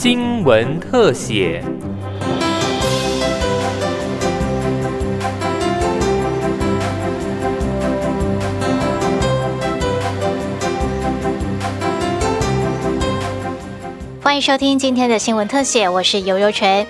新闻特写。欢迎收听今天的新闻特写，我是尤尤纯。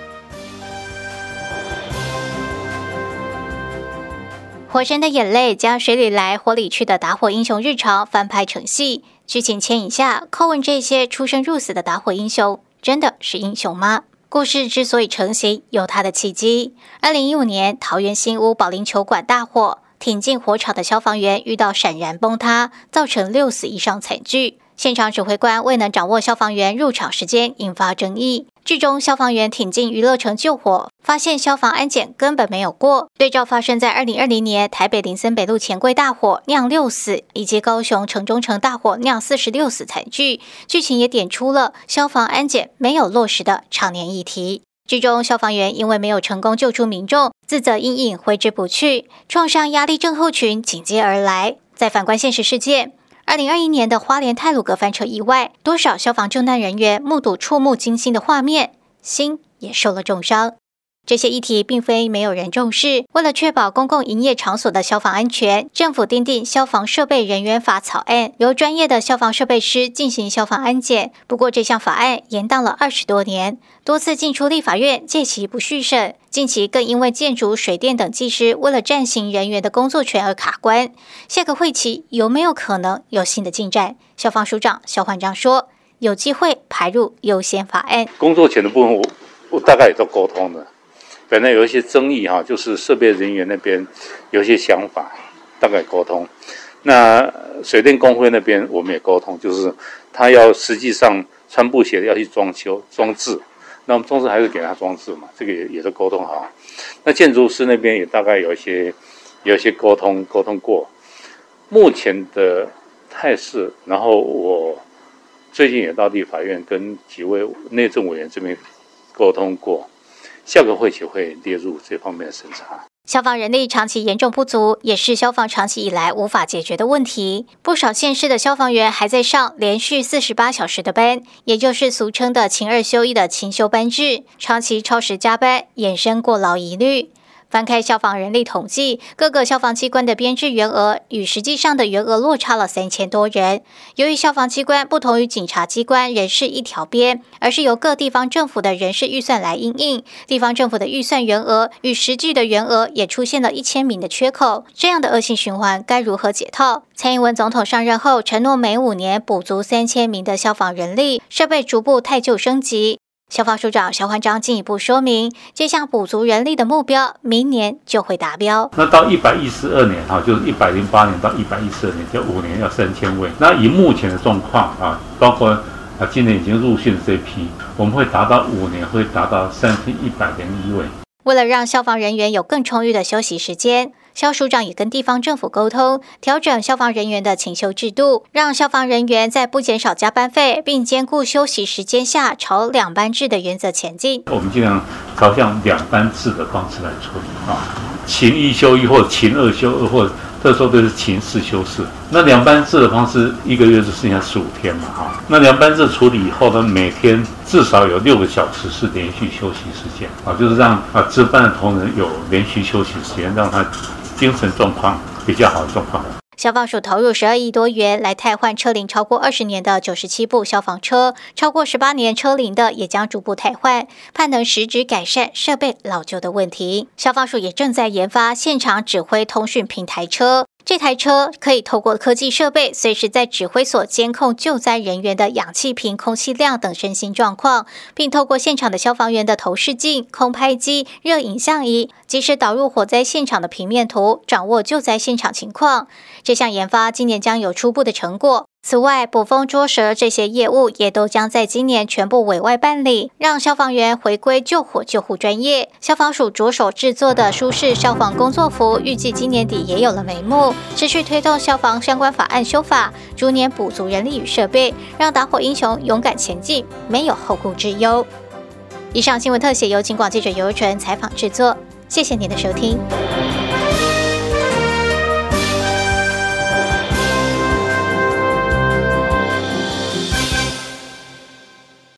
火神的眼泪将水里来火里去的打火英雄日常翻拍成戏，剧情牵引下叩问这些出生入死的打火英雄，真的是英雄吗？故事之所以成型，有它的契机。二零一五年，桃园新屋保龄球馆大火，挺进火场的消防员遇到闪燃崩塌，造成六死以上惨剧。现场指挥官未能掌握消防员入场时间，引发争议。剧中消防员挺进娱乐城救火，发现消防安检根本没有过。对照发生在二零二零年台北林森北路钱柜大火酿六死，以及高雄城中城大火酿四十六死惨剧，剧情也点出了消防安检没有落实的常年议题。剧中消防员因为没有成功救出民众，自责阴影挥之不去，创伤压力症候群紧接而来。再反观现实事件。二零二一年的花莲泰鲁格翻车意外，多少消防救难人员目睹触目惊心的画面，心也受了重伤。这些议题并非没有人重视。为了确保公共营业场所的消防安全，政府订定消防设备人员法草案，由专业的消防设备师进行消防安检。不过，这项法案延宕了二十多年，多次进出立法院借其不续审。近期更因为建筑、水电等技师为了暂行人员的工作权而卡关。下个会期有没有可能有新的进展？消防署长肖焕章说：“有机会排入优先法案。工作权的部分，我我大概也都沟通了。”本来有一些争议哈，就是设备人员那边有一些想法，大概沟通。那水电工会那边我们也沟通，就是他要实际上穿布鞋要去装修装置，那我们装置还是给他装置嘛，这个也也是沟通好。那建筑师那边也大概有一些有一些沟通沟通过。目前的态势，然后我最近也到立法院跟几位内政委员这边沟通过。下个会期会列入这方面的审查。消防人力长期严重不足，也是消防长期以来无法解决的问题。不少县市的消防员还在上连续四十八小时的班，也就是俗称的“勤二休一”的勤休班制，长期超时加班，衍生过劳疑虑。翻开消防人力统计，各个消防机关的编制员额与实际上的员额落差了三千多人。由于消防机关不同于警察机关人事一条边，而是由各地方政府的人事预算来应应，地方政府的预算员额与实际的员额也出现了一千名的缺口。这样的恶性循环该如何解套？蔡英文总统上任后承诺每五年补足三千名的消防人力，设备逐步太旧升级。消防署长肖焕章进一步说明，这项补足人力的目标，明年就会达标。那到一百一十二年哈，就是一百零八年到一百一十二年，就五年要三千位。那以目前的状况啊，包括啊今年已经入训的这批，我们会达到五年会达到三千一百零一位。为了让消防人员有更充裕的休息时间。肖署长也跟地方政府沟通，调整消防人员的请休制度，让消防人员在不减少加班费并兼顾休息时间下，朝两班制的原则前进。我们尽量朝向两班制的方式来处理啊，勤一休一，或者勤二休二，或者这时候都是勤四休四。那两班制的方式，一个月就剩下十五天嘛，哈。那两班制处理以后呢，每天至少有六个小时是连续休息时间啊，就是让啊值班的同仁有连续休息时间，让他。精神状况比较好的状况。消防署投入十二亿多元来汰换车龄超过二十年的九十七部消防车，超过十八年车龄的也将逐步汰换，盼能实质改善设备老旧的问题。消防署也正在研发现场指挥通讯平台车。这台车可以透过科技设备，随时在指挥所监控救灾人员的氧气瓶、空气量等身心状况，并透过现场的消防员的投视镜、空拍机、热影像仪，及时导入火灾现场的平面图，掌握救灾现场情况。这项研发今年将有初步的成果。此外，捕风捉蛇这些业务也都将在今年全部委外办理，让消防员回归救火救护专业。消防署着手制作的舒适消防工作服，预计今年底也有了眉目。持续推动消防相关法案修法，逐年补足人力与设备，让打火英雄勇敢前进，没有后顾之忧。以上新闻特写由警广记者尤纯采访制作，谢谢您的收听。